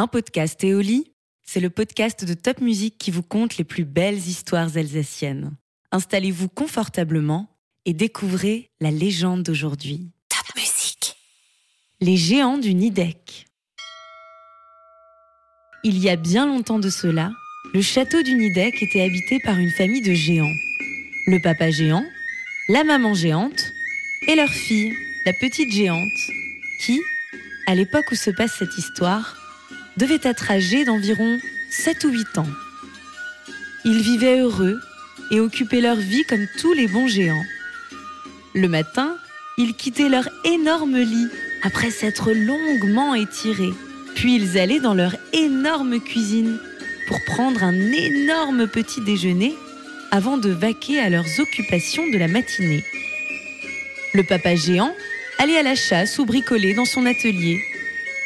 Un podcast Éoli, c'est le podcast de Top Music qui vous conte les plus belles histoires alsaciennes. Installez-vous confortablement et découvrez la légende d'aujourd'hui. Top Music. Les géants du Nidec. Il y a bien longtemps de cela, le château du Nidec était habité par une famille de géants. Le papa géant, la maman géante et leur fille, la petite géante, qui, à l'époque où se passe cette histoire, devait être âgée d'environ 7 ou 8 ans. Ils vivaient heureux et occupaient leur vie comme tous les bons géants. Le matin, ils quittaient leur énorme lit après s'être longuement étirés. Puis ils allaient dans leur énorme cuisine pour prendre un énorme petit déjeuner avant de vaquer à leurs occupations de la matinée. Le papa géant allait à la chasse ou bricolait dans son atelier.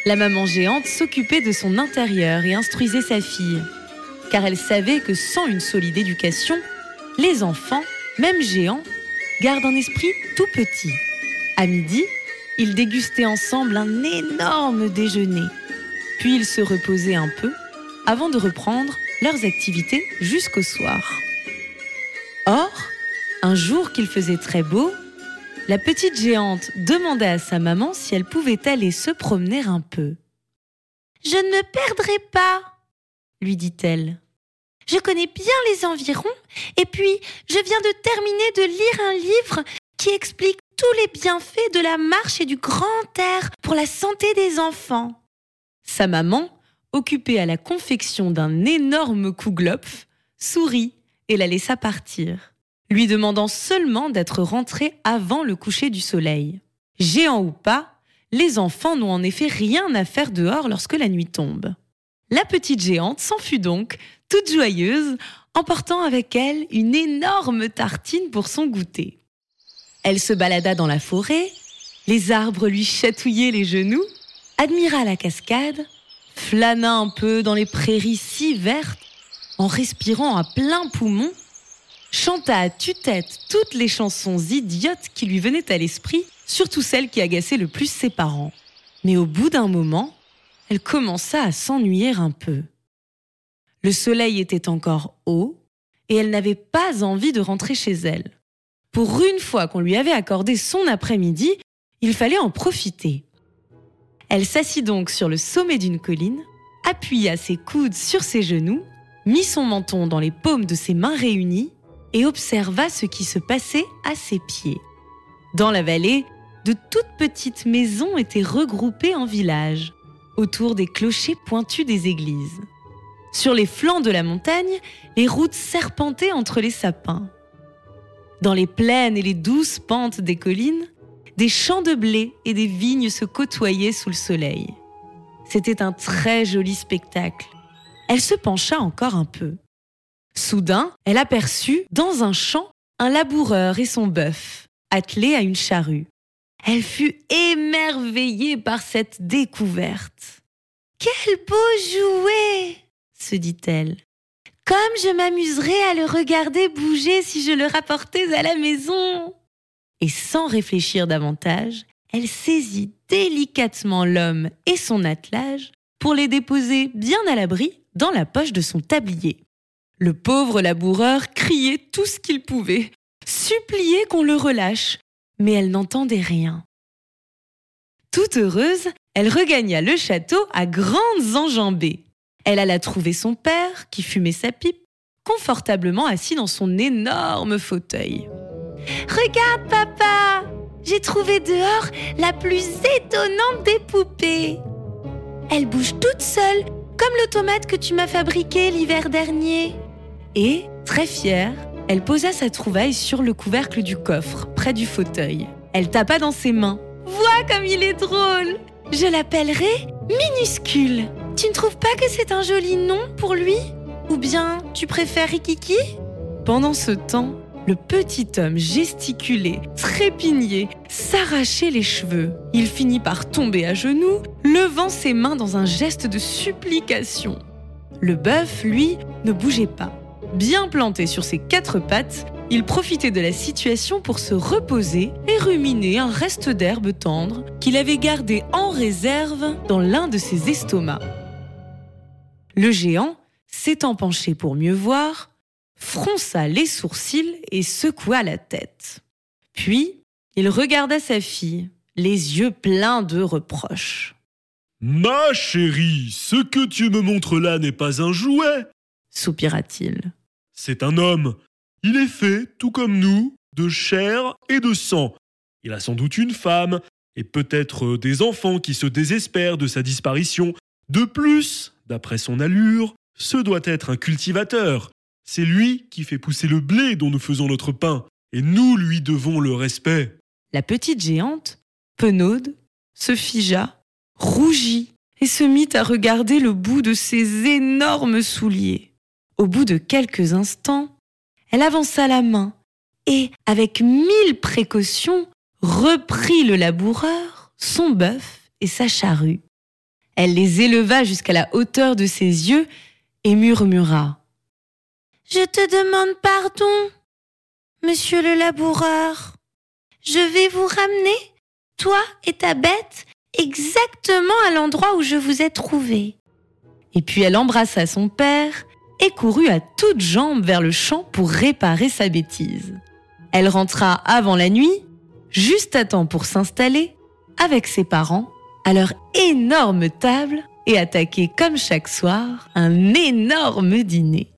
La maman géante s'occupait de son intérieur et instruisait sa fille, car elle savait que sans une solide éducation, les enfants, même géants, gardent un esprit tout petit. À midi, ils dégustaient ensemble un énorme déjeuner. Puis ils se reposaient un peu avant de reprendre leurs activités jusqu'au soir. Or, un jour qu'il faisait très beau, la petite géante demanda à sa maman si elle pouvait aller se promener un peu. Je ne me perdrai pas, lui dit-elle. Je connais bien les environs, et puis je viens de terminer de lire un livre qui explique tous les bienfaits de la marche et du grand air pour la santé des enfants. Sa maman, occupée à la confection d'un énorme kouglof, sourit et la laissa partir, lui demandant seulement d'être rentrée avant le coucher du soleil. Géant ou pas, les enfants n'ont en effet rien à faire dehors lorsque la nuit tombe. La petite géante s'enfuit donc, toute joyeuse, emportant avec elle une énorme tartine pour son goûter. Elle se balada dans la forêt, les arbres lui chatouillaient les genoux, admira la cascade, flâna un peu dans les prairies si vertes, en respirant à plein poumon, chanta à tue-tête toutes les chansons idiotes qui lui venaient à l'esprit, surtout celles qui agaçaient le plus ses parents. Mais au bout d'un moment, elle commença à s'ennuyer un peu. Le soleil était encore haut et elle n'avait pas envie de rentrer chez elle. Pour une fois qu'on lui avait accordé son après-midi, il fallait en profiter. Elle s'assit donc sur le sommet d'une colline, appuya ses coudes sur ses genoux, mit son menton dans les paumes de ses mains réunies et observa ce qui se passait à ses pieds. Dans la vallée, de toutes petites maisons étaient regroupées en villages, autour des clochers pointus des églises. Sur les flancs de la montagne, les routes serpentaient entre les sapins. Dans les plaines et les douces pentes des collines, des champs de blé et des vignes se côtoyaient sous le soleil. C'était un très joli spectacle. Elle se pencha encore un peu. Soudain, elle aperçut, dans un champ, un laboureur et son bœuf, attelés à une charrue. Elle fut émerveillée par cette découverte. Quel beau jouet se dit-elle. Comme je m'amuserais à le regarder bouger si je le rapportais à la maison. Et sans réfléchir davantage, elle saisit délicatement l'homme et son attelage pour les déposer bien à l'abri dans la poche de son tablier. Le pauvre laboureur criait tout ce qu'il pouvait, suppliait qu'on le relâche, mais elle n'entendait rien. Toute heureuse, elle regagna le château à grandes enjambées. Elle alla trouver son père, qui fumait sa pipe, confortablement assis dans son énorme fauteuil. Regarde, papa J'ai trouvé dehors la plus étonnante des poupées. Elle bouge toute seule, comme l'automate que tu m'as fabriqué l'hiver dernier. Et, très fière, elle posa sa trouvaille sur le couvercle du coffre, près du fauteuil. Elle tapa dans ses mains. Vois comme il est drôle Je l'appellerai minuscule. Tu ne trouves pas que c'est un joli nom pour lui? Ou bien tu préfères Rikiki? Pendant ce temps, le petit homme gesticulait, trépignait, s'arrachait les cheveux. Il finit par tomber à genoux, levant ses mains dans un geste de supplication. Le bœuf, lui, ne bougeait pas. Bien planté sur ses quatre pattes, il profitait de la situation pour se reposer et ruminer un reste d'herbe tendre qu'il avait gardé en réserve dans l'un de ses estomacs. Le géant, s'étant penché pour mieux voir, fronça les sourcils et secoua la tête. Puis, il regarda sa fille, les yeux pleins de reproches. Ma chérie, ce que tu me montres là n'est pas un jouet, soupira-t-il. C'est un homme. Il est fait, tout comme nous, de chair et de sang. Il a sans doute une femme, et peut-être des enfants qui se désespèrent de sa disparition. De plus, d'après son allure, ce doit être un cultivateur. C'est lui qui fait pousser le blé dont nous faisons notre pain, et nous lui devons le respect. La petite géante, penaude, se figea, rougit, et se mit à regarder le bout de ses énormes souliers. Au bout de quelques instants, elle avança la main et, avec mille précautions, reprit le laboureur, son bœuf et sa charrue. Elle les éleva jusqu'à la hauteur de ses yeux et murmura. Je te demande pardon, monsieur le laboureur. Je vais vous ramener, toi et ta bête, exactement à l'endroit où je vous ai trouvé. Et puis elle embrassa son père et courut à toutes jambes vers le champ pour réparer sa bêtise. Elle rentra avant la nuit, juste à temps pour s'installer, avec ses parents, à leur énorme table et attaquer comme chaque soir un énorme dîner.